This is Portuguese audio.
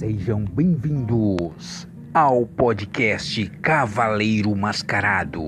Sejam bem-vindos ao podcast Cavaleiro Mascarado.